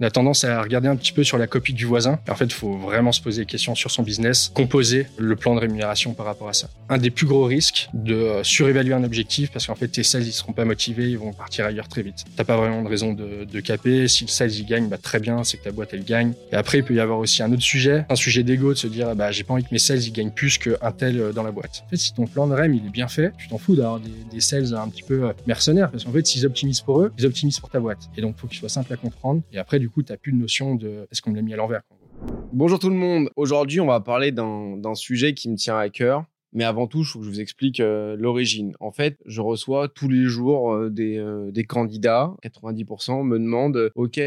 On a tendance à regarder un petit peu sur la copie du voisin. En fait, il faut vraiment se poser des questions sur son business, composer le plan de rémunération par rapport à ça. Un des plus gros risques de euh, surévaluer un objectif parce qu'en fait, tes sales, ils seront pas motivés, ils vont partir ailleurs très vite. T'as pas vraiment de raison de, de caper. Si le sales, il gagne, bah, très bien, c'est que ta boîte, elle gagne. Et après, il peut y avoir aussi un autre sujet, un sujet d'ego, de se dire, bah, j'ai pas envie que mes sales, ils gagnent plus qu'un tel euh, dans la boîte. En fait, si ton plan de REM, il est bien fait, tu t'en fous d'avoir des, des, sales un petit peu euh, mercenaires parce qu'en fait, s'ils optimisent pour eux, ils optimisent pour ta boîte. Et donc, faut qu'il soit simple à comprendre. Et après, coup, t'as plus de notion de est-ce qu'on me l'a mis à l'envers. Bonjour tout le monde. Aujourd'hui, on va parler d'un sujet qui me tient à cœur. Mais avant tout, je faut que je vous explique euh, l'origine. En fait, je reçois tous les jours euh, des, euh, des, candidats, 90% me demandent OK,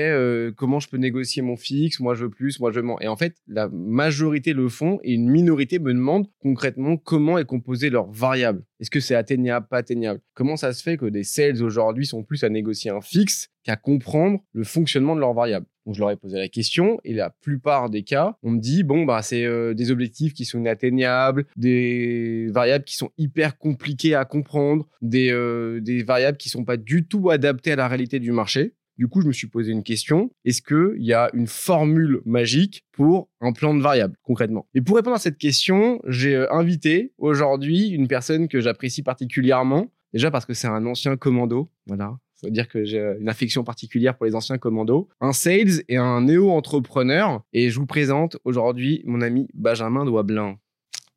comment je peux négocier mon fixe? Moi, je veux plus, moi, je veux moins. Et en fait, la majorité le font et une minorité me demande concrètement comment est composée leur variable. Est-ce que c'est atteignable, pas atteignable? Comment ça se fait que des sales aujourd'hui sont plus à négocier un fixe qu'à comprendre le fonctionnement de leur variable? Donc je leur ai posé la question et la plupart des cas, on me dit bon bah c'est euh, des objectifs qui sont inatteignables, des variables qui sont hyper compliquées à comprendre, des, euh, variables qui sont pas du tout adaptées à la réalité du marché. Du coup, je me suis posé une question. Est-ce qu'il y a une formule magique pour un plan de variables, concrètement? Et pour répondre à cette question, j'ai euh, invité aujourd'hui une personne que j'apprécie particulièrement. Déjà parce que c'est un ancien commando. Voilà faut dire que j'ai une affection particulière pour les anciens commandos, un sales et un néo-entrepreneur. Et je vous présente aujourd'hui mon ami Benjamin Douablin.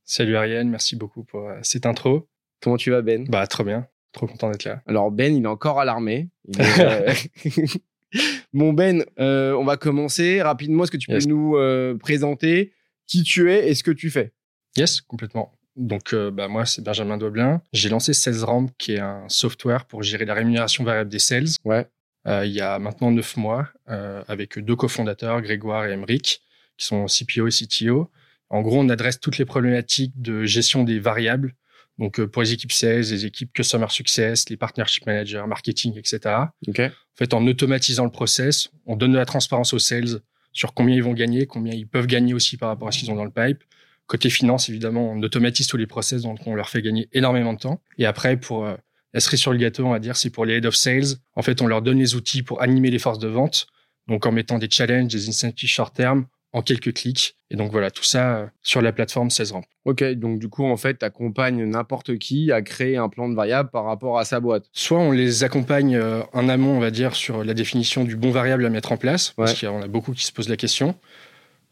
Salut Ariane, merci beaucoup pour euh, cette intro. Comment tu vas Ben? Bah très bien, trop content d'être là. Alors Ben, il est encore à l'armée. Euh, bon Ben, euh, on va commencer rapidement. Est-ce que tu peux nous présenter qui tu es et ce que tu fais? Yes, complètement. Donc, euh, bah, moi, c'est Benjamin Doblin. J'ai lancé SalesRamp, qui est un software pour gérer la rémunération variable des sales. Ouais. Euh, il y a maintenant neuf mois, euh, avec deux cofondateurs, Grégoire et Emeric, qui sont CPO et CTO. En gros, on adresse toutes les problématiques de gestion des variables. Donc, pour les équipes sales, les équipes customer success, les partnership managers, marketing, etc. Okay. En fait, en automatisant le process, on donne de la transparence aux sales sur combien ils vont gagner, combien ils peuvent gagner aussi par rapport à ce qu'ils ont dans le pipe Côté finance, évidemment, on automatise tous les process, donc on leur fait gagner énormément de temps. Et après, pour euh, la cerise sur le gâteau, on va dire, c'est pour les head of sales. En fait, on leur donne les outils pour animer les forces de vente. Donc, en mettant des challenges, des incentives short term en quelques clics. Et donc, voilà, tout ça euh, sur la plateforme 16 Ramp. Ok, donc du coup, en fait, tu accompagnes n'importe qui à créer un plan de variable par rapport à sa boîte. Soit on les accompagne euh, en amont, on va dire, sur la définition du bon variable à mettre en place, parce qu'il y en a beaucoup qui se posent la question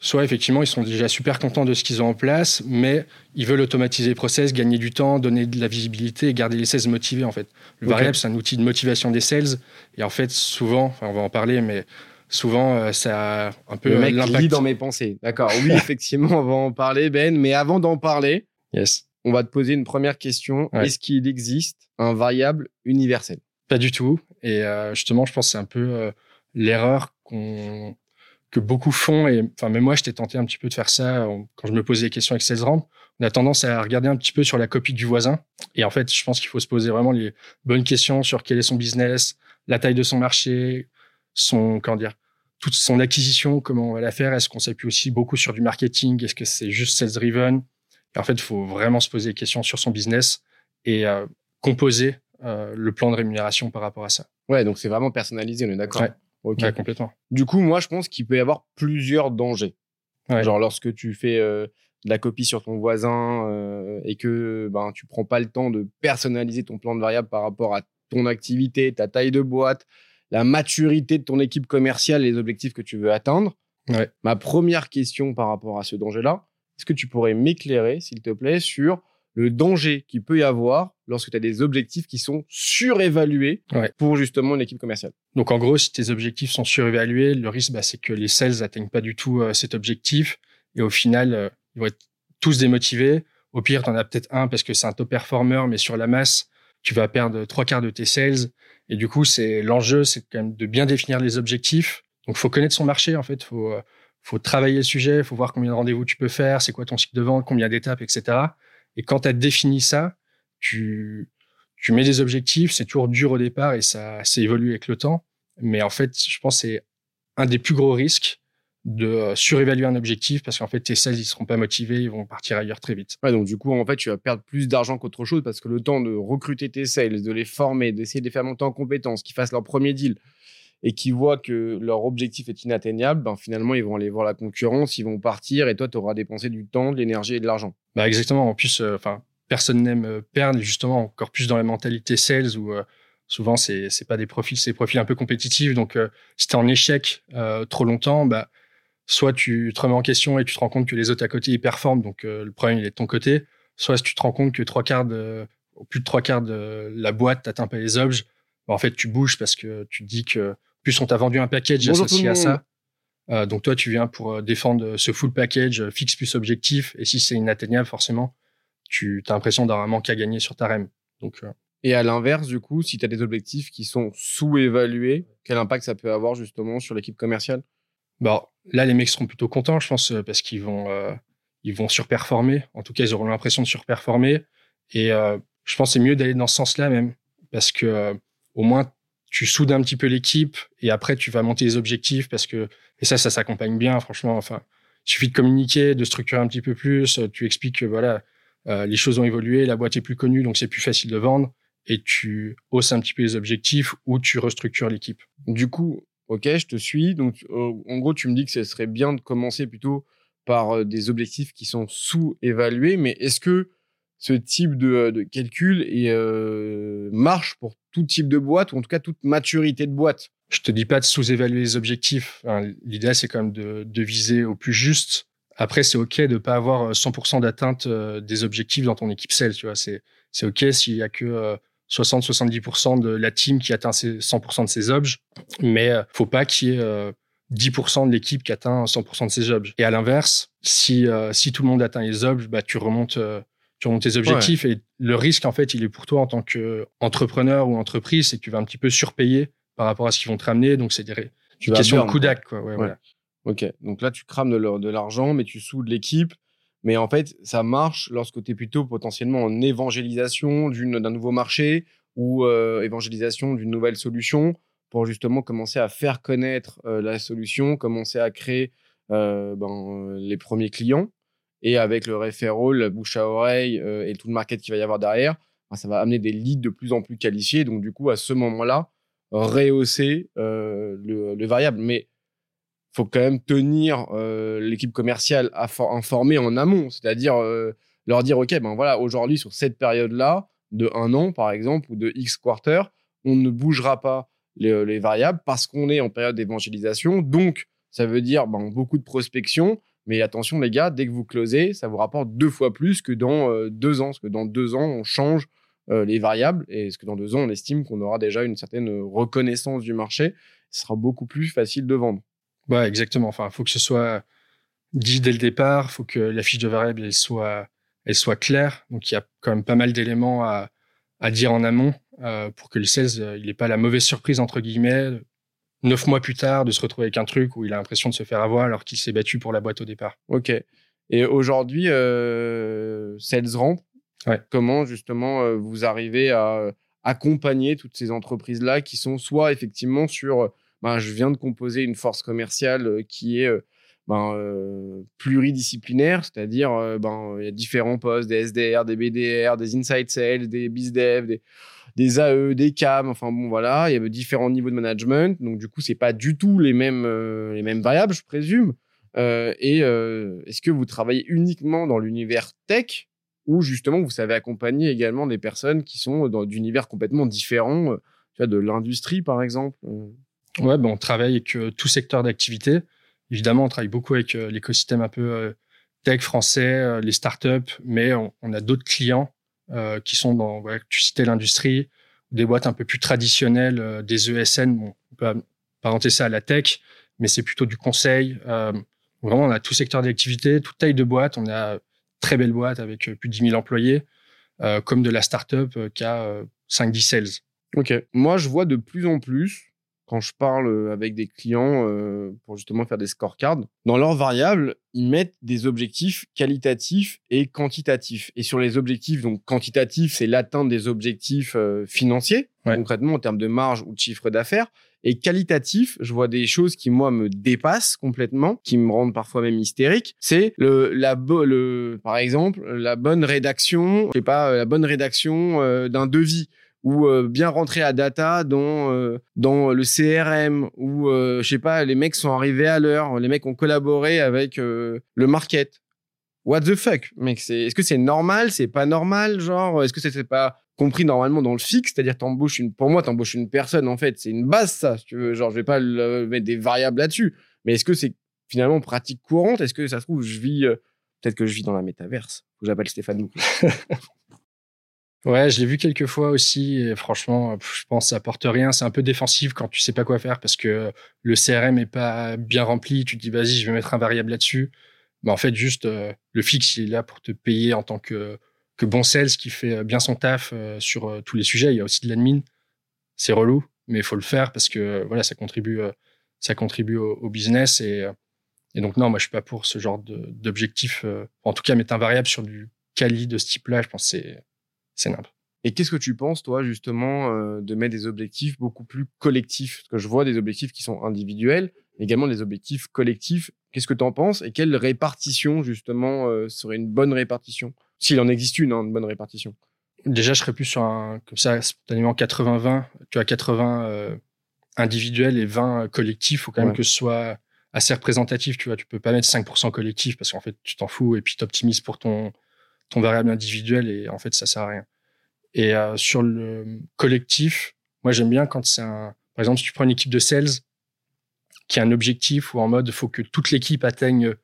soit effectivement ils sont déjà super contents de ce qu'ils ont en place, mais ils veulent automatiser le process, gagner du temps, donner de la visibilité et garder les sales motivés en fait. Le variable c'est un outil de motivation des sales et en fait souvent, enfin, on va en parler, mais souvent euh, ça a un peu le mec lit dans mes pensées. D'accord. Oui effectivement on va en parler Ben, mais avant d'en parler, yes. on va te poser une première question. Est-ce qu'il existe un variable universel? Pas du tout. Et euh, justement je pense que c'est un peu euh, l'erreur qu'on que beaucoup font. Et enfin, même moi, j'étais tenté un petit peu de faire ça quand je me posais des questions avec SalesRamp. On a tendance à regarder un petit peu sur la copie du voisin. Et en fait, je pense qu'il faut se poser vraiment les bonnes questions sur quel est son business, la taille de son marché, son, comment dire, toute son acquisition, comment on va la faire. Est-ce qu'on s'appuie aussi beaucoup sur du marketing? Est-ce que c'est juste sales driven? Et en fait, il faut vraiment se poser des questions sur son business et euh, composer euh, le plan de rémunération par rapport à ça. Ouais, donc c'est vraiment personnalisé, on est d'accord? Ok, complètement. Du coup, moi, je pense qu'il peut y avoir plusieurs dangers. Genre lorsque tu fais euh, de la copie sur ton voisin et que ben tu prends pas le temps de personnaliser ton plan de variable par rapport à ton activité, ta taille de boîte, la maturité de ton équipe commerciale, les objectifs que tu veux atteindre. Ouais. Ma première question par rapport à ce danger-là, est-ce que tu pourrais m'éclairer, s'il te plaît, sur le danger qu'il peut y avoir lorsque tu as des objectifs qui sont surévalués pour justement une équipe commerciale? Donc en gros, si tes objectifs sont surévalués, le risque, bah, c'est que les sales n'atteignent pas du tout euh, cet objectif et au final, euh, ils vont être tous démotivés. Au pire, tu en as peut-être un parce que c'est un top performer, mais sur la masse, tu vas perdre trois quarts de tes sales. Et du coup, c'est l'enjeu, c'est quand même de bien définir les objectifs. Donc, faut connaître son marché, en fait. Faut, euh, faut travailler le sujet, faut voir combien de rendez-vous tu peux faire, c'est quoi ton cycle de vente, combien d'étapes, etc. Et quand tu as défini ça, tu, tu mets des objectifs, c'est toujours dur au départ et ça, ça évolue avec le temps. Mais en fait, je pense que c'est un des plus gros risques de euh, surévaluer un objectif parce qu'en fait tes sales ils seront pas motivés ils vont partir ailleurs très vite ouais donc du coup en fait tu vas perdre plus d'argent qu'autre chose parce que le temps de recruter tes sales de les former d'essayer de les faire monter en compétences qu'ils fassent leur premier deal et qui voient que leur objectif est inatteignable, ben finalement ils vont aller voir la concurrence, ils vont partir et toi tu auras dépensé du temps, de l'énergie et de l'argent. Bah exactement. En plus, euh, enfin personne n'aime euh, perdre, justement encore plus dans la mentalité sales où euh, souvent c'est c'est pas des profils, c'est des profils un peu compétitifs. Donc si t'es en échec trop longtemps, bah soit tu te remets en question et tu te rends compte que les autres à côté ils performent, donc le problème il est de ton côté. Soit si tu te rends compte que trois quarts de, plus de trois quarts de la boîte t'atteint pas les objets, bah, en fait tu bouges parce que tu te dis que plus on t'a vendu un package associé à ça. Euh, donc toi, tu viens pour euh, défendre ce full package euh, fixe plus objectif. Et si c'est inatteignable, forcément, tu as l'impression d'avoir un manque à gagner sur ta REM. Donc, Et à l'inverse, du coup, si tu as des objectifs qui sont sous-évalués, quel impact ça peut avoir justement sur l'équipe commerciale? Bon, là, les mecs seront plutôt contents, je pense, parce qu'ils vont, ils vont surperformer. En tout cas, ils auront l'impression de surperformer. Et je pense que c'est mieux d'aller dans ce sens-là même, parce que au moins tu soudes un petit peu l'équipe et après tu vas monter les objectifs parce que et ça ça s'accompagne bien franchement enfin il suffit de communiquer de structurer un petit peu plus tu expliques que voilà euh, les choses ont évolué la boîte est plus connue donc c'est plus facile de vendre et tu hausses un petit peu les objectifs ou tu restructures l'équipe du coup ok je te suis donc euh, en gros tu me dis que ce serait bien de commencer plutôt par euh, des objectifs qui sont sous-évalués mais est-ce que ce type de, de calcul euh, marche pour tout type de boîte ou en tout cas toute maturité de boîte? Je te dis pas de sous-évaluer les objectifs. L'idée, c'est quand même de, viser au plus juste. Après, c'est OK de pas avoir 100% d'atteinte euh, des objectifs dans ton équipe sales. C'est OK s'il y a que 60-70% euh, de la team qui atteint 100% de ses objets. Mais faut pas qu'il y ait 10% de l'équipe qui atteint 100% de ses objets. Et à l'inverse, si, si tout le monde atteint les objets, bah, tu remontes sur tes objectifs. Et le risque, en fait, il est pour toi en tant qu'entrepreneur ou entreprise, c'est que tu vas un petit peu surpayer par rapport à ce qu'ils vont te ramener. Donc, c'est des, tu questions de coup. Ouais, Ok. Donc là, tu crames de l'argent, mais tu soudes l'équipe. Mais en fait, ça marche lorsque tu es plutôt potentiellement en évangélisation d'un nouveau marché ou euh, évangélisation d'une nouvelle solution pour justement commencer à faire connaître euh, la solution, commencer à créer euh, ben, les premiers clients. Et avec le referral, la bouche à oreille et tout le market qu'il va y avoir derrière, ben, ça va amener des leads de plus en plus qualifiés. Donc, du coup, à ce moment-là, rehausser le, le, variable. Mais faut quand même tenir euh, l'équipe commerciale informée en amont, c'est-à-dire leur dire, OK, ben voilà, aujourd'hui, sur cette période-là, de un an, par exemple, ou de X quarter, on ne bougera pas les, les variables parce qu'on est en période d'évangélisation. Donc, ça veut dire ben, beaucoup de prospection mais attention, les gars, dès que vous closez, ça vous rapporte deux fois plus que dans euh, deux ans. Parce que dans deux ans, on change euh, les variables. Et ce que dans deux ans, on estime qu'on aura déjà une certaine reconnaissance du marché. Ce sera beaucoup plus facile de vendre. Ouais, exactement. Enfin, il faut que ce soit dit dès le départ. Il faut que la fiche de variable elle soit, elle soit claire. Donc, il y a quand même pas mal d'éléments à, à dire en amont euh, pour que le 16 il n'ait pas la mauvaise surprise, entre guillemets, neuf mois plus tard de se retrouver avec un truc où il a l'impression de se faire avoir alors qu'il s'est battu pour la boîte au départ. Ok. Et aujourd'hui, euh, SalesRamp, comment justement euh, vous arrivez à euh, accompagner toutes ces entreprises-là qui sont soit effectivement sur, ben, je viens de composer une force commerciale euh, qui est ben, pluridisciplinaire, c'est-à-dire ben, il y a différents postes, des SDR, des BDR, des inside sales, des bizdev, des des AE, des CAM, enfin bon voilà, il y avait différents niveaux de management, donc du coup c'est pas du tout les mêmes euh, les mêmes variables, je présume. Euh, et euh, est-ce que vous travaillez uniquement dans l'univers tech ou justement vous savez accompagner également des personnes qui sont dans d'univers complètement différents, de l'industrie par exemple Ouais, ben on travaille avec tout secteur d'activité. Évidemment, on travaille beaucoup avec l'écosystème un peu tech français, les startups, mais on, a d'autres clients euh, qui sont dans, ouais, tu citais l'industrie, des boîtes un peu plus traditionnelles, euh, des ESN, bon, on peut apparenter ça à la tech, mais c'est plutôt du conseil. Euh, vraiment, on a tout secteur d'activité, toute taille de boîte. On a très belle boîte avec plus de 10 000 employés, comme de la startup qui a 5-10 sales. Ok. Moi, je vois de plus en plus quand je parle euh, avec des clients euh, pour justement faire des scorecards, dans leurs variables, ils mettent des objectifs qualitatifs et quantitatifs. Et sur les objectifs, donc quantitatifs, c'est l'atteinte des objectifs euh, financiers, concrètement en termes de marge ou de chiffre d'affaires. Et qualitatif, je vois des choses qui moi me dépassent complètement, qui me rendent parfois même hystérique. C'est le, la, le, par exemple, la bonne rédaction, je sais pas, la bonne rédaction d'un devis ou euh, bien rentrer à data dans euh, dans le CRM ou euh, je sais pas les mecs sont arrivés à l'heure les mecs ont collaboré avec le market. What the fuck mec est-ce que c'est normal c'est pas normal genre est-ce que c'est pas compris normalement dans le fixe c'est-à-dire t'embauches une pour moi t'embauches une personne en fait c'est une base ça si tu veux genre je vais pas mettre des variables là-dessus mais est-ce que c'est finalement pratique courante est-ce que ça se trouve je vis peut-être que je vis dans la métaverse j'appelle Stéphane Ouais, je l'ai vu quelques fois aussi. Et franchement, je pense que ça apporte rien. C'est un peu défensif quand tu sais pas quoi faire parce que le CRM est pas bien rempli. Tu te dis, vas-y, je vais mettre un variable là-dessus. Mais en fait, juste, euh, le fixe, il est là pour te payer en tant que, que bon sales qui fait euh, bien son taf euh, sur tous les sujets. Il y a aussi de l'admin. C'est relou, mais il faut le faire parce que voilà, ça contribue, ça contribue au, business. Et, et donc, non, moi, je suis pas pour ce genre d'objectif. en tout cas, mettre un variable sur du quali de ce type-là, je pense que c'est c'est Et qu'est-ce que tu penses, toi, justement, euh, de mettre des objectifs beaucoup plus collectifs? Parce que je vois des objectifs qui sont individuels, mais également des objectifs collectifs. Qu'est-ce que tu en penses? Et quelle répartition, justement, euh, serait une bonne répartition? S'il en existe une, hein, une bonne répartition. Déjà, je serais plus sur un, comme ça, spontanément 80-20. Tu as 80 euh, individuels et 20 collectifs. Il faut quand même que ce soit assez représentatif. Tu vois, tu peux pas mettre 5% collectif parce qu'en fait, tu t'en fous et puis tu optimises pour ton, ton variable individuel et en fait ça sert à rien. Et euh, sur le collectif, moi j'aime bien quand c'est un, par exemple si tu prends une équipe de sales qui a un objectif ou en mode faut que toute l'équipe atteigne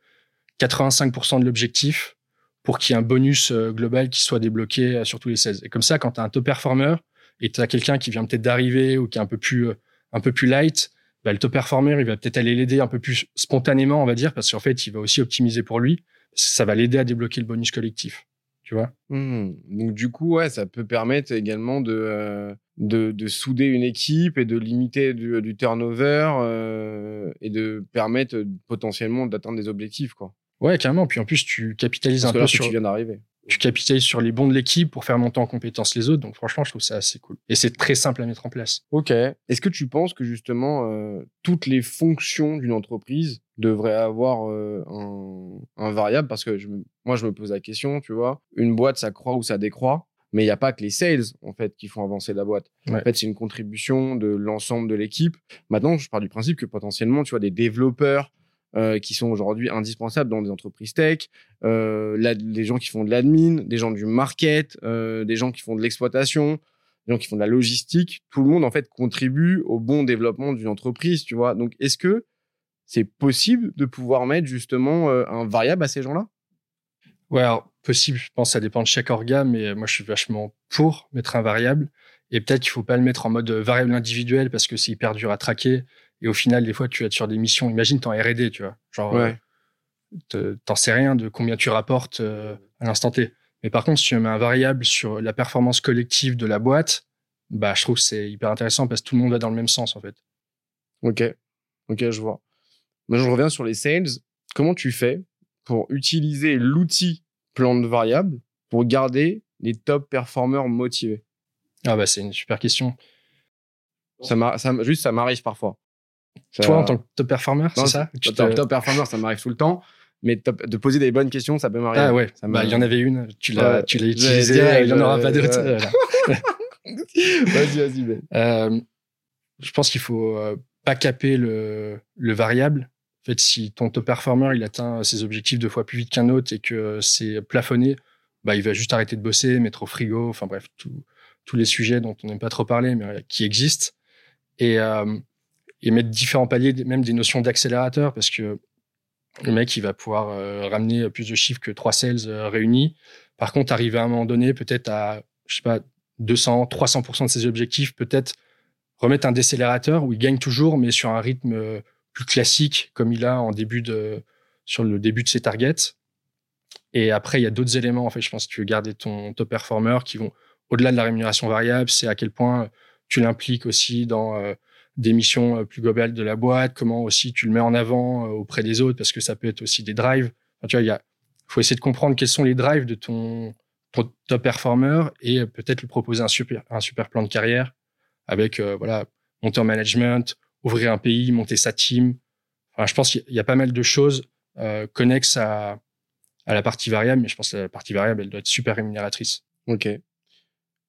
85% de l'objectif pour qu'il y ait un bonus euh, global qui soit débloqué euh, sur tous les sales. Et comme ça, quand tu as un top performer et tu as quelqu'un qui vient peut-être d'arriver ou qui est un peu plus, un peu plus light, bah, le top performer, il va peut-être aller l'aider un peu plus spontanément, on va dire, parce qu'en fait, il va aussi optimiser pour lui. Ça va l'aider à débloquer le bonus collectif tu vois? Mmh. Donc du coup, ouais, ça peut permettre également de, euh, de, de, souder une équipe et de limiter du, du turnover euh, et de permettre euh, potentiellement d'atteindre des objectifs, quoi. Ouais, carrément. Puis en plus, tu capitalises un peu sur. Tu viens d'arriver tu capitalises sur les bons de l'équipe pour faire monter en compétence les autres. Donc franchement, je trouve ça assez cool. Et c'est très simple à mettre en place. Ok. Est-ce que tu penses que justement euh, toutes les fonctions d'une entreprise devraient avoir euh, un, un, variable Parce que je, moi, je me pose la question, tu vois, une boîte, ça croît ou ça décroît. Mais il n'y a pas que les sales, en fait, qui font avancer la boîte. En fait, c'est une contribution de l'ensemble de l'équipe. Maintenant, je pars du principe que potentiellement, tu vois, des développeurs, euh, qui sont aujourd'hui indispensables dans des entreprises tech, euh, les gens qui font de l'admin, des gens du market, euh, des gens qui font de l'exploitation, des gens qui font de la logistique. Tout le monde en fait contribue au bon développement d'une entreprise, tu vois. Donc est-ce que c'est possible de pouvoir mettre justement euh, un variable à ces gens-là? Ouais, alors possible. Je pense que ça dépend de chaque organe, mais moi je suis vachement pour mettre un variable. Et peut-être qu'il faut pas le mettre en mode variable individuel parce que c'est hyper dur à traquer. Et au final, des fois, tu vas sur des missions. Imagine, t'es en R&D, tu vois. Genre, euh, t'en sais rien de combien tu rapportes euh, à l'instant T. Mais par contre, si tu mets un variable sur la performance collective de la boîte, bah, je trouve que c'est hyper intéressant parce que tout le monde va dans le même sens, en fait. Ok. Ok, je vois. Moi, je reviens sur les sales. Comment tu fais pour utiliser l'outil plan de variables pour garder les top performers motivés? Ah, bah, c'est une super question. Ça, ça juste, ça m'arrive parfois. Toi, en tant que top performer, c'est ça? top, top performer, ça m'arrive tout le temps. Mais de poser des bonnes questions, ça peut m'arriver. Ah ouais, bah, il y en avait une, tu l'as, tu l'as utilisée, il n'y en aura pas d'autres. vas-y, vas-y. Ben. Euh, je pense qu'il faut euh, pas caper le, le variable. Si ton top performer il atteint ses objectifs deux fois plus vite qu'un autre et que c'est plafonné, bah, il va juste arrêter de bosser, mettre au frigo, enfin bref, tous les sujets dont on n'aime pas trop parler, mais qui existent. Et, euh, et mettre différents paliers, même des notions d'accélérateur, parce que le mec, il va pouvoir euh, ramener plus de chiffres que trois sales euh, réunis. Par contre, arriver à un moment donné, peut-être à, je sais pas, 200, 300% de ses objectifs, peut-être remettre un décélérateur où il gagne toujours, mais sur un rythme euh, classique, comme il a en début de, sur le début de ses targets. Et après, il y a d'autres éléments, en fait, je pense que tu veux garder ton top performer qui vont au-delà de la rémunération variable, c'est à quel point tu l'impliques aussi dans des missions euh, plus globales de la boîte, comment aussi tu le mets en avant euh, auprès des autres, parce que ça peut être aussi des drives. tu vois, il y a, faut essayer de comprendre quels sont les drives de ton, top performer et euh, peut-être lui proposer un super, un super plan de carrière avec, voilà, monter en management, ouvrir un pays, monter sa team. Enfin, je pense qu'il y a pas mal de choses euh, connexes à, à la partie variable, mais je pense que la partie variable, elle doit être super rémunératrice. Ok.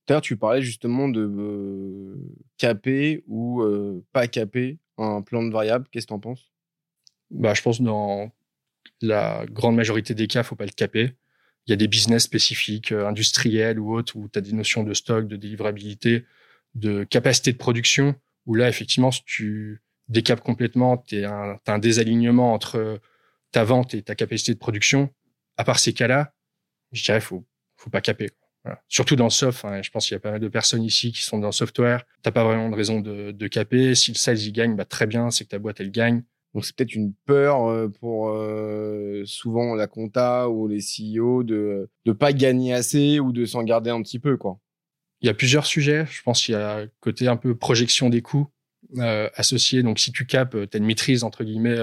D'ailleurs, tu parlais justement de euh, caper ou euh, pas caper un plan de variable. Qu'est-ce que tu en penses? Bah, Je pense que dans la grande majorité des cas, faut pas le caper. Il y a des business spécifiques, euh, industriels ou autres, où tu as des notions de stock, de délivrabilité, de capacité de production, où là, effectivement, si tu décapes complètement, tu as un désalignement entre ta vente et ta capacité de production. À part ces cas-là, je dirais, faut, faut pas caper. Surtout dans le soft, hein, je pense qu'il y a pas mal de personnes ici qui sont dans le software. T'as pas vraiment de raison de, de caper. Si le sales y gagne, bah très bien, c'est que ta boîte elle gagne. Donc c'est peut-être une peur euh, pour euh, souvent la compta ou les CEO de de pas gagner assez ou de s'en garder un petit peu quoi. Il y a plusieurs sujets. Je pense qu'il y a côté un peu projection des coûts euh, associés. Donc si tu capes, tu as une maîtrise entre guillemets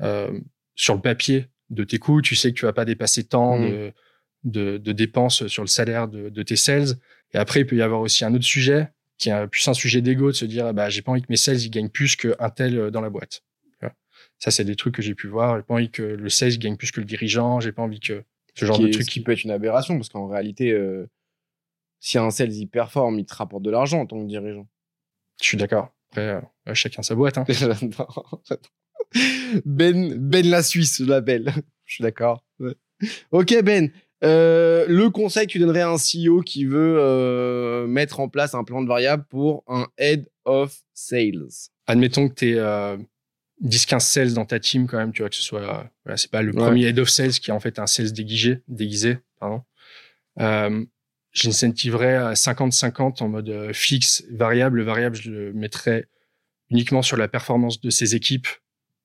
euh, sur le papier de tes coûts. Tu sais que tu vas pas dépasser tant mmh. de de, de, dépenses sur le salaire de, de, tes sales. Et après, il peut y avoir aussi un autre sujet qui est plus un sujet d'ego de se dire, bah, j'ai pas envie que mes sales ils gagnent plus qu'un tel euh, dans la boîte. Ça, c'est des trucs que j'ai pu voir. J'ai pas envie que le sales gagne plus que le dirigeant. J'ai pas envie que ce genre de truc qui peut être une aberration parce qu'en réalité, euh, si un sales il performe, il te rapporte de l'argent en tant que dirigeant. Je suis d'accord. Après, euh, chacun sa boîte. Hein. ben, Ben la Suisse, je l'appelle. je suis d'accord. Ok Ben, euh, le conseil que tu donnerais à un CEO qui veut euh, mettre en place un plan de variable pour un head of sales? Admettons que tu es 10-15 sales dans ta team quand même, tu vois, que ce soit, voilà, c'est pas le premier head of sales qui est en fait un sales déguisé, déguisé, pardon. J'incentiverais à 50-50 en mode euh, fixe, variable. Le variable, je le mettrais uniquement sur la performance de ses équipes,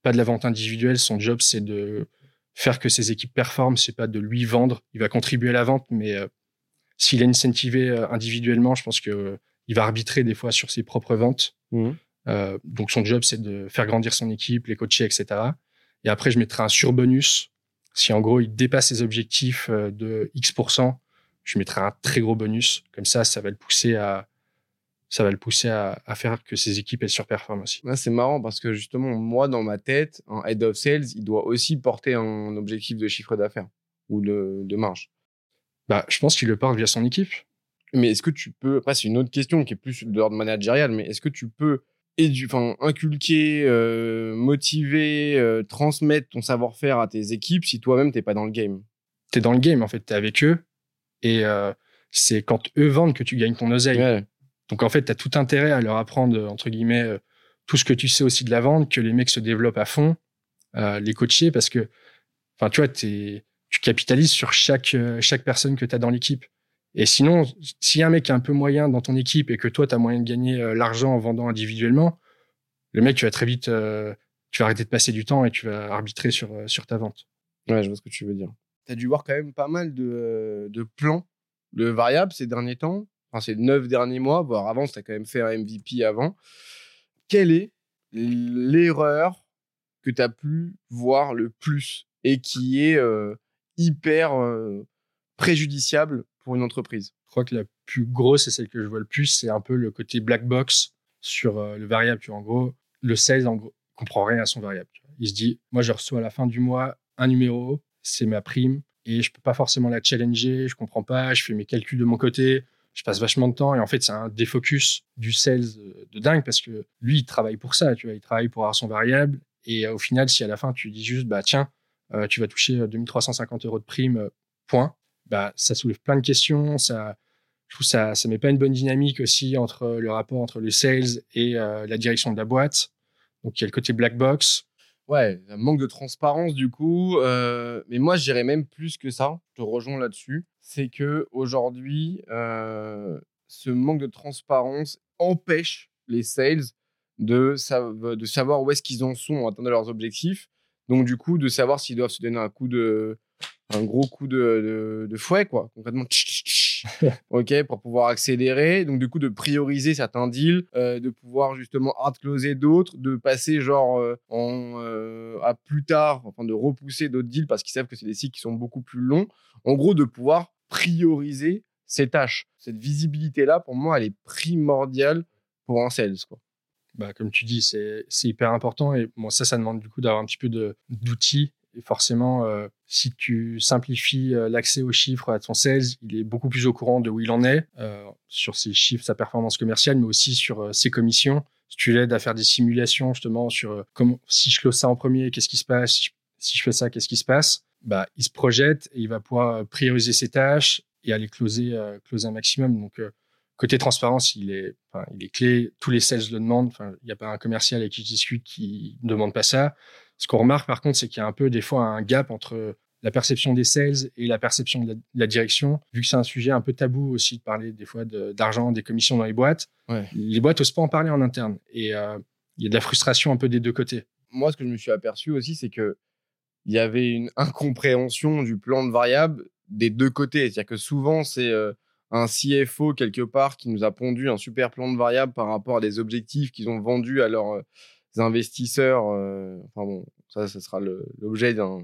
pas de la vente individuelle. Son job, c'est de faire que ses équipes performent, c'est pas de lui vendre. Il va contribuer à la vente, mais euh, s'il est incentivé euh, individuellement, je pense que euh, il va arbitrer des fois sur ses propres ventes. Mmh. donc son job, c'est de faire grandir son équipe, les coacher, etc. Et après, je mettrai un surbonus. Si en gros, il dépasse ses objectifs de X%, je mettrai un très gros bonus. Comme ça, ça va le pousser à ça va le pousser à, faire que ses équipes elles surperforment aussi. c'est marrant parce que justement, moi, dans ma tête, un head of sales, il doit aussi porter un objectif de chiffre d'affaires ou de, marge. Bah, je pense qu'il le porte via son équipe. Mais est-ce que tu peux, après, c'est une autre question qui est plus de l'ordre managérial, mais est-ce que tu peux enfin, inculquer, euh, motiver, euh, transmettre ton savoir-faire à tes équipes si toi-même t'es pas dans le game? Tu es dans le game, en fait, tu es avec eux et euh, c'est quand eux vendent que tu gagnes ton oseille. Donc en fait, tu as tout intérêt à leur apprendre, entre guillemets, euh, tout ce que tu sais aussi de la vente, que les mecs se développent à fond, euh, les coacher, parce que, enfin, tu vois, tu capitalises sur chaque, euh, chaque personne que tu as dans l'équipe. Et sinon, y a un mec est un peu moyen dans ton équipe et que toi, tu as moyen de gagner l'argent en vendant individuellement, le mec, tu vas très vite, tu vas arrêter de passer du temps et tu vas arbitrer sur, sur ta vente. Ouais, je vois ce que tu veux dire. Tu as dû voir quand même pas mal de, de plans de variables ces derniers temps ces neuf derniers mois, voire avant, tu as quand même fait un MVP avant. Quelle est l'erreur que tu as pu voir le plus et qui est euh, hyper euh, préjudiciable pour une entreprise? Je crois que la plus grosse et celle que je vois le plus, c'est un peu le côté black box sur euh, le variable. en gros, le sales, en gros, comprend rien à son variable. Il se dit, moi, je reçois à la fin du mois un numéro, c'est ma prime, et je peux pas forcément la challenger, je comprends pas, je fais mes calculs de mon côté, je passe vachement de temps et en fait c'est un défocus du sales de dingue parce que lui il travaille pour ça tu vois il travaille pour avoir son variable et euh, au final si à la fin tu dis juste bah tiens euh, tu vas toucher 2350 euh, euros de prime point bah ça soulève plein de questions ça je trouve ça ça met pas une bonne dynamique aussi entre le rapport entre le sales et la direction de la boîte. Donc il y a le côté black box Ouais, un manque de transparence du coup. mais moi, j'irais même plus que ça. Je te rejoins là-dessus c'est que aujourd'hui, euh, ce manque de transparence empêche les sales de, savoir où est-ce qu'ils en sont en attendant leurs objectifs. Donc, du coup, de savoir s'ils doivent se donner un coup de, un gros coup de, fouet, quoi, concrètement. ok, pour pouvoir accélérer. Donc, du coup, de prioriser certains deals, euh, de pouvoir justement hard closer d'autres, de passer genre euh, en, à plus tard, enfin, de repousser d'autres deals parce qu'ils savent que c'est des cycles qui sont beaucoup plus longs. En gros, de pouvoir prioriser ses tâches. Cette visibilité-là, pour moi, elle est primordiale pour un sales. Bah, comme tu dis, c'est hyper important. Et moi, ça, ça demande du coup d'avoir un petit peu d'outils Et forcément, euh, si tu simplifies euh, l'accès aux chiffres à ton sales, il est beaucoup plus au courant de où il en est euh, sur ses chiffres, sa performance commerciale, mais aussi sur ses commissions. Si tu l'aides à faire des simulations justement sur comment, si je close ça en premier, qu'est-ce qui se passe? Si je, fais ça, qu'est-ce qui se passe? Bah, il se projette et il va pouvoir prioriser ses tâches et aller closer, closer un maximum. Donc Côté transparence, il est, il est clé. Tous les sales le demandent. Enfin, il n'y a pas un commercial avec qui je discute qui ne demande pas ça. Ce qu'on remarque, par contre, c'est qu'il y a un peu, des fois, un gap entre la perception des sales et la perception de la, direction. Vu que c'est un sujet un peu tabou aussi de parler, des fois, d'argent, des commissions dans les boîtes. Les boîtes n'osent pas en parler en interne. Et euh, il y a de la frustration un peu des deux côtés. Moi, ce que je me suis aperçu aussi, c'est que il y avait une incompréhension du plan de variable des deux côtés. C'est-à-dire que souvent, c'est euh, un CFO quelque part qui nous a pondu un super plan de variable par rapport à des objectifs qu'ils ont vendus à leurs euh, investisseurs. Euh, enfin bon, ça, ce sera l'objet d'un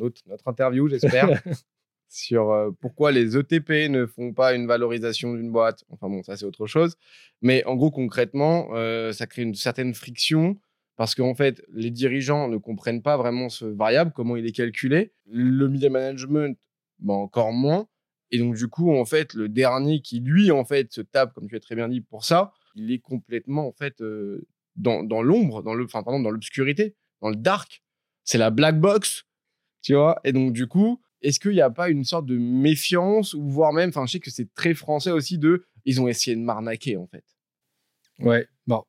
autre notre interview, j'espère, sur euh, pourquoi les ETP ne font pas une valorisation d'une boîte. Enfin bon, ça c'est autre chose. Mais en gros, concrètement, ça crée une certaine friction parce qu'en fait, les dirigeants ne comprennent pas vraiment ce variable, comment il est calculé. Le media management, ben, encore moins. Et donc, du coup, en fait, le dernier qui, lui, en fait, se tape, comme tu as très bien dit, pour ça, il est complètement, en fait, euh, dans, l'ombre, dans le, pardon, dans l'obscurité, dans le dark. C'est la black box, tu vois. Et donc, du coup, est-ce qu'il n'y a pas une sorte de méfiance ou voire même, enfin, je sais que c'est très français aussi de, ils ont essayé de m'arnaquer, en fait. Ouais, bon,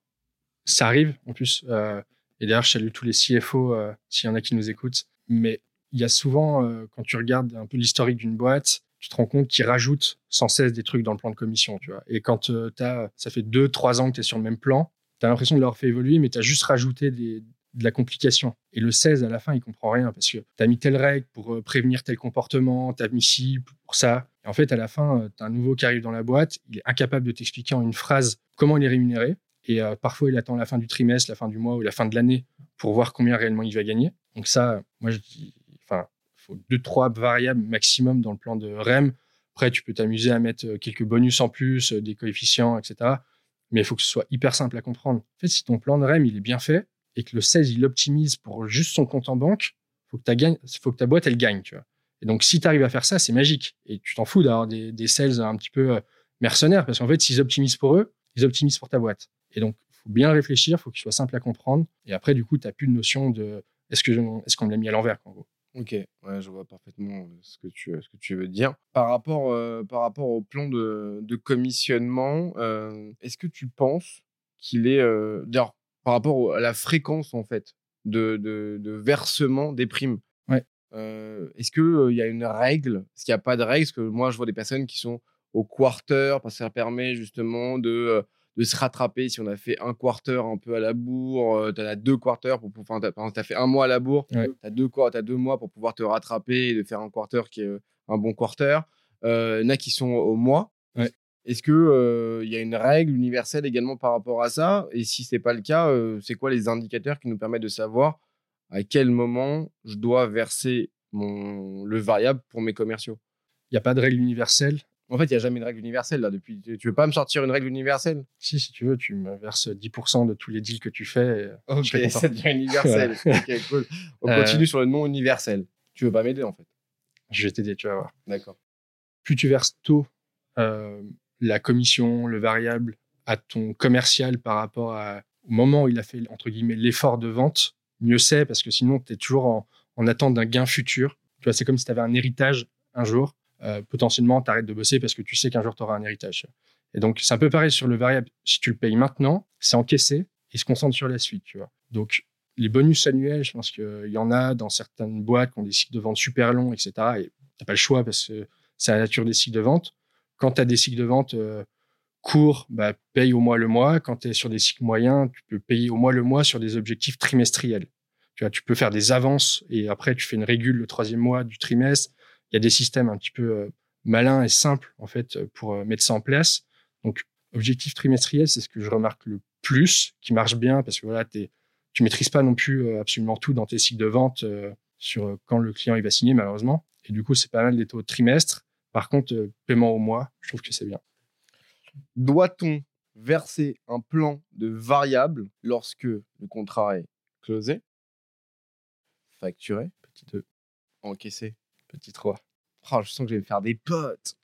ça arrive, en plus. Euh, et d'ailleurs, je salue tous les CFO, euh, s'il y en a qui nous écoutent. Mais il y a souvent, quand tu regardes un peu l'historique d'une boîte, tu te rends compte qu'ils rajoutent sans cesse des trucs dans le plan de commission, tu vois. Et quand euh, as, ça fait deux, trois ans que tu es sur le même plan, tu as l'impression de leur faire évoluer, mais tu as juste rajouté de la complication. Et le 16, à la fin, il comprend rien parce que tu as mis telle règle pour euh, prévenir tel comportement, tu as mis ci pour ça. Et en fait, à la fin, euh, tu as un nouveau qui arrive dans la boîte, il est incapable de t'expliquer en une phrase comment il est rémunéré. Et parfois, il attend la fin du trimestre, la fin du mois ou la fin de l'année pour voir combien réellement il va gagner. Donc ça, moi, je dis, deux, trois variables maximum dans le plan de REM. Après, tu peux t'amuser à mettre euh, quelques bonus en plus, euh, des coefficients, etc. Mais il faut que ce soit hyper simple à comprendre. En fait, si ton plan de REM il est bien fait et que le 16 il optimise pour juste son compte en banque, faut que, ta faut que ta boîte elle gagne. Tu. Et donc, si tu arrives à faire ça, c'est magique. Et tu t'en fous d'avoir des, des, sales un petit peu euh, mercenaires parce qu'en fait, s'ils optimisent pour eux, ils optimisent pour ta boîte. Et donc, faut bien réfléchir, faut qu'il soit simple à comprendre. Et après, du coup, tu n'as plus de notion de est-ce qu'on qu'on me l'a mis à l'envers, en gros. Ok, ouais, je vois parfaitement ce que tu, ce que tu veux dire. Par rapport, par rapport au plan de, de commissionnement, est-ce que tu penses qu'il est, d'ailleurs, par rapport à la fréquence en fait de, de, de versement des primes, ouais. est-ce qu'il il y a une règle? Est-ce qu'il n'y a pas de règle? Parce que moi, je vois des personnes qui sont au quarter parce que ça permet justement de de se rattraper si on a fait un quarter un peu à la bourre, euh, tu as deux quarters pour pouvoir. Tu as, fait un mois à la bourre, tu as, deux, as deux mois pour pouvoir te rattraper et de faire un quarter qui est euh, un bon quarter. Euh, il y en a qui sont au mois. Est-ce qu'il il y a une règle universelle également par rapport à ça? Et si ce n'est pas le cas, c'est quoi les indicateurs qui nous permettent de savoir à quel moment je dois verser mon, le variable pour mes commerciaux? Il n'y a pas de règle universelle? En fait, il n'y a jamais de règle universelle là. Depuis, tu veux pas me sortir une règle universelle? Si, si tu veux, tu me verses 10% de tous les deals que tu fais. Ok, ça devient universel. ok, cool. On euh, continue sur le non universel. Tu veux pas m'aider en fait? Je vais t'aider, tu vas voir. D'accord. Plus tu verses tôt euh, la commission, le variable à ton commercial par rapport au moment où il a fait entre guillemets l'effort de vente, mieux c'est parce que sinon tu es toujours en, en attente d'un gain futur. Tu vois, c'est comme si tu avais un héritage un jour euh, potentiellement, tu arrêtes de bosser parce que tu sais qu'un jour, tu auras un héritage. Et donc, c'est un peu pareil sur le variable. Si tu le payes maintenant, c'est encaissé et se concentre sur la suite. Donc, les bonus annuels, je pense qu'il y en a dans certaines boîtes qui ont des cycles de vente super longs, etc. Et tu n'as pas le choix parce que c'est la nature des cycles de vente. Quand tu as des cycles de vente euh, courts, bah, paye au mois le mois. Quand tu es sur des cycles moyens, tu peux payer au mois le mois sur des objectifs trimestriels. Tu, vois, tu peux faire des avances et après, tu fais une régule le troisième mois du trimestre il y a des systèmes un petit peu euh, malins et simples en fait euh, pour euh, mettre ça en place. Donc objectif trimestriel, c'est ce que je remarque le plus, qui marche bien parce que voilà, es, tu maîtrises pas non plus absolument tout dans tes cycles de vente sur quand le client il va signer malheureusement. Et du coup, c'est pas mal des taux de trimestre. Par contre, paiement au mois, je trouve que c'est bien. Doit-on verser un plan de variable lorsque le contrat est closé, facturé? Petit 2. Encaissé? Petit 3. Oh, je sens que je vais me faire des potes.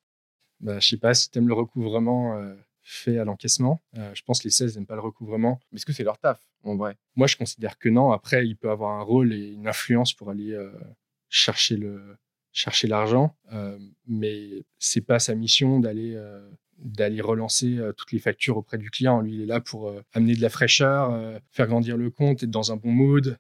Bah, je sais pas si tu aimes le recouvrement euh, fait à l'encaissement. Euh, je pense que les 16 n'aiment pas le recouvrement. Mais est-ce que c'est leur taf, en vrai? Moi, je considère que non. Après, il peut avoir un rôle et une influence pour aller euh, chercher le chercher l'argent, mais c'est pas sa mission d'aller d'aller relancer toutes les factures auprès du client. Lui, il est là pour amener de la fraîcheur, faire grandir le compte, être dans un bon mood.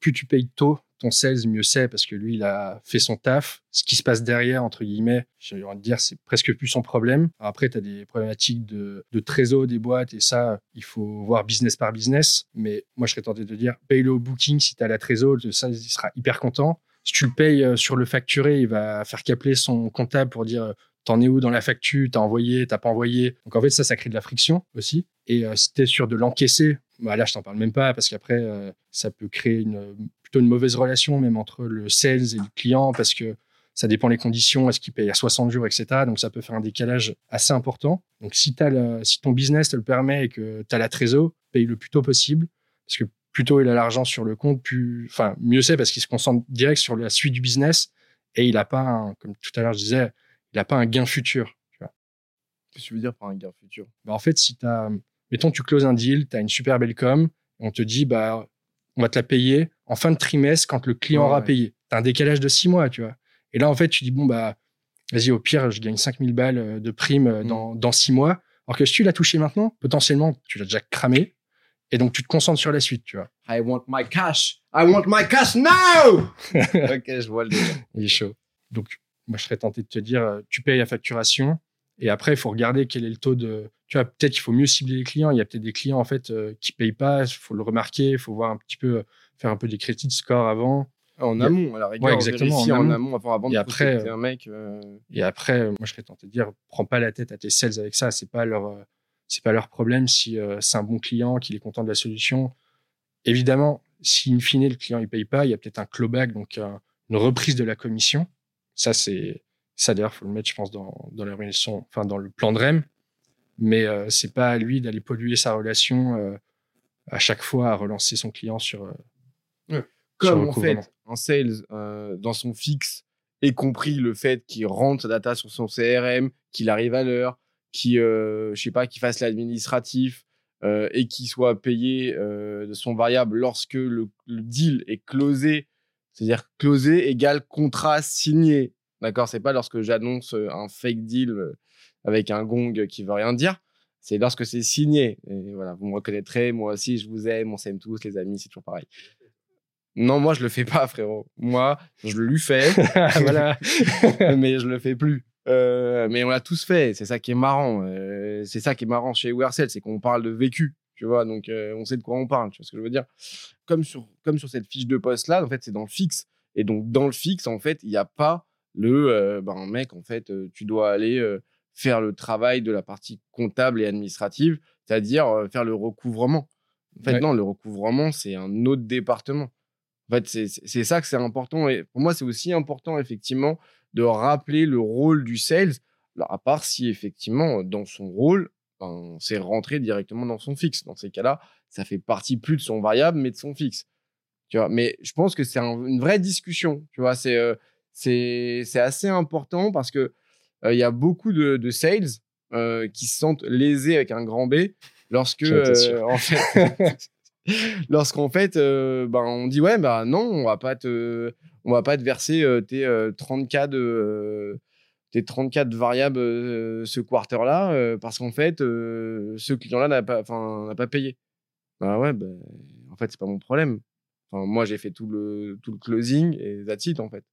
Plus tu payes tôt ton sales, mieux c'est parce que lui, il a fait son taf. Ce qui se passe derrière, entre guillemets, j'ai envie de dire, c'est presque plus son problème. Après, tu as des problématiques de, de trésor des boîtes et ça, il faut voir business par business. Mais moi, je serais tenté de dire, paye-le au booking si tu as la trésor, ça, il sera hyper content. Si tu le payes euh, sur le facturé, il va faire qu'appeler son comptable pour dire, euh, t'en es où dans la facture, t'as envoyé, t'as pas envoyé? Donc en fait, ça, ça crée de la friction aussi. Et euh, si t'es sûr de l'encaisser, bah là, je t'en parle même pas parce qu'après, euh, ça peut créer une, plutôt une mauvaise relation même entre le sales et le client parce que ça dépend les conditions, est-ce qu'il paye à 60 jours, etc. Donc ça peut faire un décalage assez important. Donc si, le, si ton business te le permet et que tu as la trésor, paye le plus tôt possible parce que plus tôt il a l'argent sur le compte, plus, enfin, mieux c'est parce qu'il se concentre direct sur la suite du business et il n'a pas, un, comme tout à l'heure je disais, il n'a pas un gain futur. Qu'est-ce que tu veux dire par un gain futur? Bah, en fait, si tu as, mettons, tu closes un deal, tu as une super belle com, on te dit, bah, on va te la payer en fin de trimestre quand le client Ouais, aura ouais. payé. Tu as un décalage de six mois, tu vois. Et là, en fait, tu dis, bon, bah, vas-y, au pire, je gagne 5000 balles euh, de prime euh, dans, dans six mois. Alors que si tu l'as touché maintenant, potentiellement, tu l'as déjà cramé. Et donc, tu te concentres sur la suite, tu vois. I want my cash. I want my cash now Ok, je vois le délire. Il est chaud. Donc, moi, je serais tenté de te dire, euh, tu payes la facturation. Et après, il faut regarder quel est le taux de. Tu vois, peut-être qu'il faut mieux cibler les clients. Il y a peut-être des clients, en fait, qui payent pas. Il faut le remarquer. Il faut voir un petit peu, faire un peu des crédits de score avant. En amont, à la rigueur, Ouais, exactement, en en amont. avant, avant Et de après, prospecter un mec. euh, Et après, euh, moi, je serais tenté de dire, prends pas la tête à tes sales avec ça. C'est pas leur, euh, c'est pas leur problème si euh, c'est un bon client, qu'il est content de la solution. Évidemment, si in fine le client il paye pas, il y a peut-être un clawback, donc euh, une reprise de la commission. Ça, c'est ça d'ailleurs, faut le mettre, je pense, dans, dans l'organisation, enfin dans le plan de REM. Mais euh, c'est pas à lui d'aller polluer sa relation euh, à chaque fois à relancer son client sur. Comme en fait un sales euh, dans son fixe ait compris le fait qu'il rentre sa data sur son CRM, qu'il arrive à l'heure, qu'il euh, je sais pas, qu'il fasse l'administratif euh, et qu'il soit payé de son variable lorsque le, le deal est closé, c'est-à-dire closé égale contrat signé. D'accord, c'est pas lorsque j'annonce un fake deal avec un gong qui veut rien dire. C'est lorsque c'est signé. Et voilà, vous me reconnaîtrez, moi aussi, je vous aime, on s'aime tous, les amis, c'est toujours pareil. Non, moi, je le fais pas, frérot. Moi, je le lui fais, voilà. mais je le fais plus. Euh, mais on l'a tous fait. C'est ça qui est marrant. Euh, c'est ça qui est marrant chez Wearcell, c'est qu'on parle de vécu. Tu vois, donc euh, on sait de quoi on parle. Tu vois ce que je veux dire Comme sur comme sur cette fiche de poste là, en fait, c'est dans le fixe. Et donc dans le fixe, en fait, il n'y a pas le ben mec, en fait, tu dois aller faire le travail de la partie comptable et administrative, c'est-à-dire faire le recouvrement. En fait, Ouais. non, le recouvrement, c'est un autre département. En fait, c'est- ça que c'est important. Et pour moi, c'est aussi important, effectivement, de rappeler le rôle du sales, à part si, effectivement, dans son rôle, ben, c'est rentré directement dans son fixe. Dans ces cas-là, ça fait partie plus de son variable, mais de son fixe. Tu vois, mais je pense que c'est un- une vraie discussion. Tu vois, c'est euh, c'est assez important parce que euh, il y a beaucoup de, de sales euh, qui se sentent lésés avec un grand B lorsque euh, en fait lorsqu'en fait euh, ben on dit ouais bah non on va pas te on va pas te verser euh, tes euh, 30 k de euh, tes 34 variables euh, ce quarter là parce qu'en fait euh, ce client là n'a pas enfin n'a pas payé. Bah ouais bah, en fait c'est pas mon problème. Enfin moi j'ai fait tout le tout le closing et that's it en fait.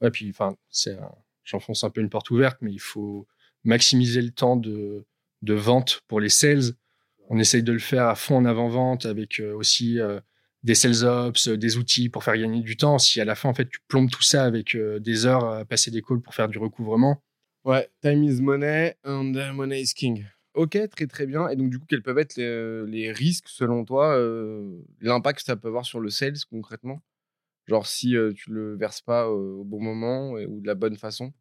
Ouais, puis enfin, c'est j'enfonce un peu une porte ouverte, mais il faut maximiser le temps de, de vente pour les sales. On essaye de le faire à fond en avant-vente avec euh, aussi euh, des sales ops, euh, des outils pour faire gagner du temps. Si à la fin, en fait, tu plombes tout ça avec euh, des heures à passer des calls pour faire du recouvrement, Ouais, time is money and uh, money is king. Ok, très très bien. Et donc, du coup, quels peuvent être les, les risques selon toi, euh, l'impact que ça peut avoir sur le sales concrètement? Genre, si euh, tu le verses pas euh, au bon moment et- ou de la bonne façon?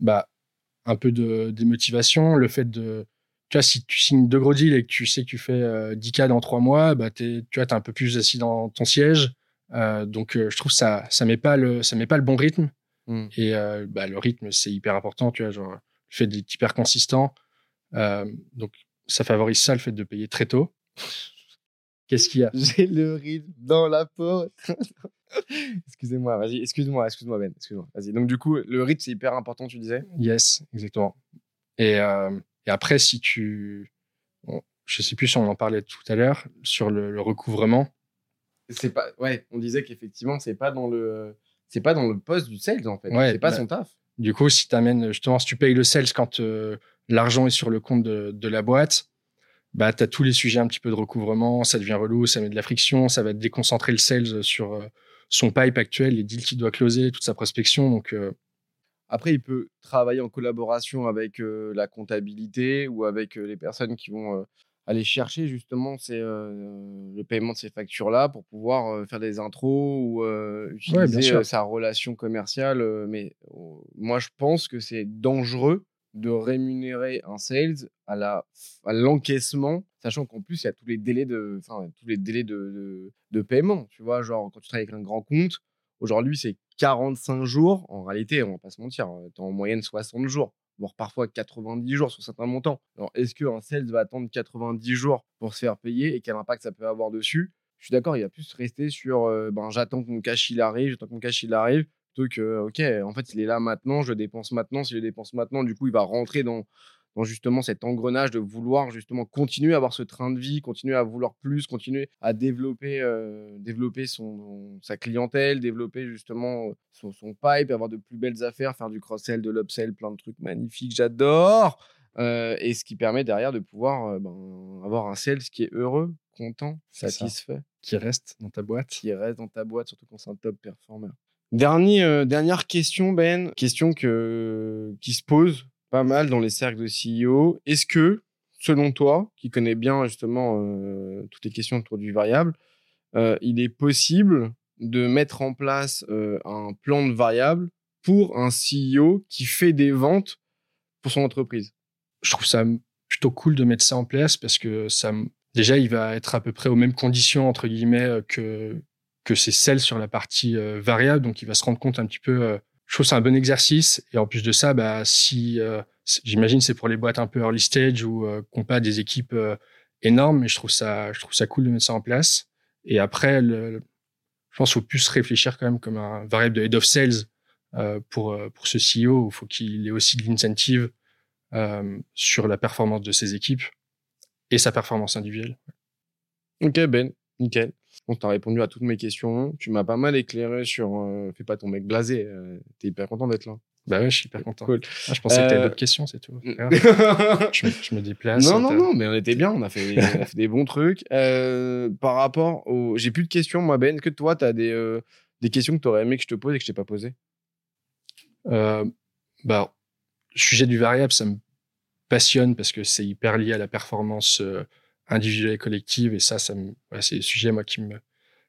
Bah, un peu de démotivation, le fait de. Tu vois, si tu signes deux gros deals et que tu sais que tu fais euh, 10K dans trois mois, bah, tu vois, es un peu plus assis dans ton siège. Euh, donc, euh, je trouve ça, ça met pas le, ça met pas le bon rythme. Mm. Et euh, bah, le rythme, c'est hyper important, tu vois, genre, le fait d'être hyper consistant. Donc, ça favorise ça, le fait de payer très tôt. Qu'est-ce qu'il y a? J'ai le rythme dans la porte. excusez-moi, vas-y, excuse-moi, excuse-moi Ben, excuse-moi. Vas-y. Donc du coup, le rythme c'est hyper important, tu disais? Yes, exactement. Et, euh, et après, si tu, bon, je sais plus si on en parlait tout à l'heure sur le, le recouvrement. C'est pas, ouais, on disait qu'effectivement c'est pas dans le, c'est pas dans le poste du sales en fait. Ouais, c'est pas bah, son taf. Du coup, si tu amènes, justement, si tu payes le sales quand euh, l'argent est sur le compte de, de la boîte, bah, tu as tous les sujets un petit peu de recouvrement, ça devient relou, ça met de la friction, ça va déconcentrer le sales sur euh, son pipe actuel, les deals qu'il doit closer, toute sa prospection. Donc, euh, Après, il peut travailler en collaboration avec euh, la comptabilité ou avec euh, les personnes qui vont aller chercher justement ces, le paiement de ces factures-là pour pouvoir faire des intros ou utiliser sa relation commerciale. mais moi, je pense que c'est dangereux de rémunérer un sales à la à l'encaissement, sachant qu'en plus il y a tous les délais de, enfin tous les délais de, de, de paiement. Tu vois, genre quand tu travailles avec un grand compte, aujourd'hui c'est 45 jours. En réalité, on va pas se mentir, tu en moyenne 60 jours, voire parfois 90 jours sur certains montants. Alors est-ce qu'un sales va attendre 90 jours pour se faire payer et quel impact ça peut avoir dessus? Je suis d'accord, il va plus rester sur ben j'attends que mon cash il arrive, j'attends que mon cash il arrive plutôt que ok en fait il est là maintenant je dépense maintenant si je dépense maintenant du coup il va rentrer dans dans justement cet engrenage de vouloir justement continuer à avoir ce train de vie continuer à vouloir plus continuer à développer euh, développer son sa clientèle développer justement euh, son, son pipe avoir de plus belles affaires faire du cross sell de l'upsell plein de trucs magnifiques j'adore Euh, et ce qui permet derrière de pouvoir euh, ben, avoir un sales qui est heureux content ça. satisfait qui reste dans ta boîte. qui reste dans ta boîte, surtout quand c'est un top performer. Dernier, euh, dernière question, Ben. Question que, qui se pose pas mal dans les cercles de CEO. Est-ce que, selon toi, qui connais bien justement euh, toutes les questions autour du variable, euh, il est possible de mettre en place euh, un plan de variable pour un CEO qui fait des ventes pour son entreprise? Je trouve ça plutôt cool de mettre ça en place parce que ça, déjà, il va être à peu près aux mêmes conditions, entre guillemets, que, que ses sales sur la partie variable. Donc, il va se rendre compte un petit peu. Je trouve c'est un bon exercice. Et en plus de ça, bah, si, euh, j'imagine, c'est pour les boîtes un peu early stage ou euh, qui n'ont pas des équipes euh, énormes, mais je trouve ça, je trouve ça cool de mettre ça en place. Et après, le- je pense qu'il faut plus réfléchir quand même comme un variable de head of sales euh, pour, euh, pour ce CEO. Il faut qu'il ait aussi de l'incentive euh, sur la performance de ses équipes et sa performance individuelle. Ok, Ben, nickel. On t'a répondu à toutes mes questions. Tu m'as pas mal éclairé sur. euh, fais pas ton mec blasé. euh, T'es hyper content d'être là. Bah ouais, je suis hyper content. Cool. Ah, je pensais que tu Euh, d'autres questions, c'est tout. non, je, me, déplace. non, t'as- non, mais on était bien. On a fait, on a fait des bons trucs. Euh, par rapport au. J'ai plus de questions, moi, Ben. Que toi, t'as des, euh, des questions que t'aurais aimé que je te pose et que je t'ai pas posées? Euh, bah, sujet du variable, ça me passionne parce que c'est hyper lié à la performance euh, individuelle et collective. Et ça, c'est le sujet moi, qui me,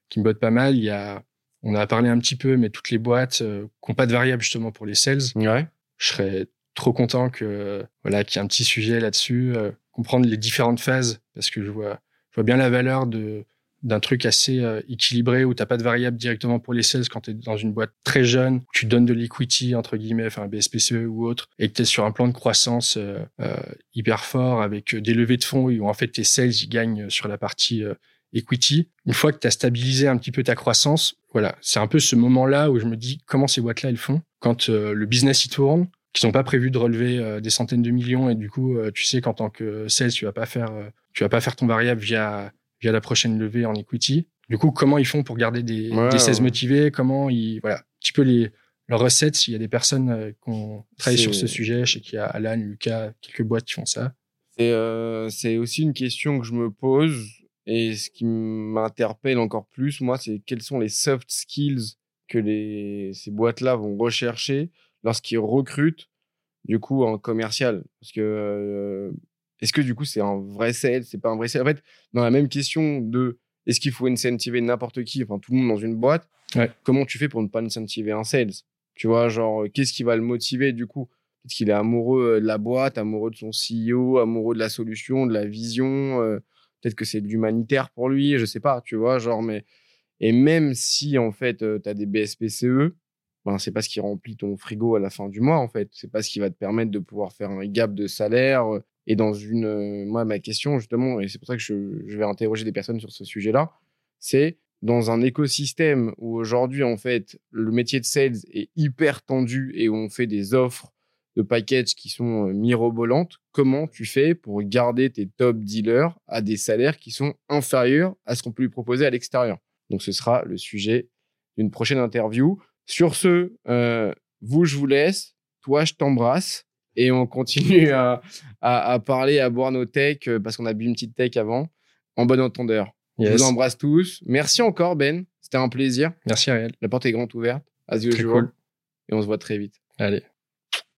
qui me botte pas mal. Il y a, on a parlé un petit peu, mais toutes les boîtes euh, qui n'ont pas de variable justement pour les sales, Ouais. je serais trop content que voilà qu'il y ait un petit sujet là-dessus, euh, comprendre les différentes phases parce que je vois je vois bien la valeur de d'un truc assez euh, équilibré où t'as pas de variable directement pour les sales quand tu es dans une boîte très jeune, où tu donnes de l'equity entre guillemets, enfin un BSPCE ou autre, et que tu es sur un plan de croissance euh, euh, hyper fort avec euh, des levées de fonds où en fait tes sales ils gagnent sur la partie euh, equity. Une fois que tu as stabilisé un petit peu ta croissance, voilà, c'est un peu ce moment-là où je me dis comment ces boîtes-là elles font quand euh, le business il tourne, qui sont pas prévus de relever euh, des centaines de millions et du coup euh, tu sais qu'en tant que sales tu vas pas faire euh, tu vas pas faire ton variable via via la prochaine levée en equity. Du coup, comment ils font pour garder des, Ouais, des sales ouais. motivés? Comment ils voilà, un petit peu les leurs recettes. S'il y a des personnes euh, qui ont travaillé sur ce sujet, je sais qu'il y a Alan, Lucas, quelques boîtes qui font ça. C'est euh, aussi une question que je me pose et ce qui m'interpelle encore plus, moi, c'est quels sont les soft skills que les, ces boîtes-là vont rechercher lorsqu'ils recrutent du coup en commercial. Parce que euh, est-ce que du coup c'est un vrai sales, c'est pas un vrai sales En fait, dans la même question de est-ce qu'il faut incentiver n'importe qui, enfin tout le monde dans une boîte, Ouais. comment tu fais pour ne pas incentiver un sales? Tu vois, genre, euh, qu'est-ce qui va le motiver du coup? Peut-être qu'il est amoureux euh, de la boîte, amoureux de son CEO, amoureux de la solution, de la vision. euh, Peut-être que c'est de l'humanitaire pour lui, je sais pas, tu vois, genre, mais. Et même si, en fait, tu as des BSPCE, ben, c'est pas ce qui remplit ton frigo à la fin du mois, en fait. C'est pas ce qui va te permettre de pouvoir faire un gap de salaire. Et dans une. moi, ma question, justement, et c'est pour ça que je, je vais interroger des personnes sur ce sujet-là, c'est dans un écosystème où aujourd'hui, en fait, le métier de sales est hyper tendu et où on fait des offres de packages qui sont euh, mirobolantes, comment tu fais pour garder tes top dealers à des salaires qui sont inférieurs à ce qu'on peut lui proposer à l'extérieur? Donc, ce sera le sujet d'une prochaine interview. Sur ce, euh, vous, je vous laisse. Toi, je t'embrasse. Et on continue à, à, parler, à boire nos techs, euh, parce qu'on a bu une petite tech avant, en bon entendeur. Je vous embrasse tous. Merci encore, Ben. C'était un plaisir. Merci, Ariel. La porte est grande ouverte. As usual. Cool. Et on se voit très vite. Allez.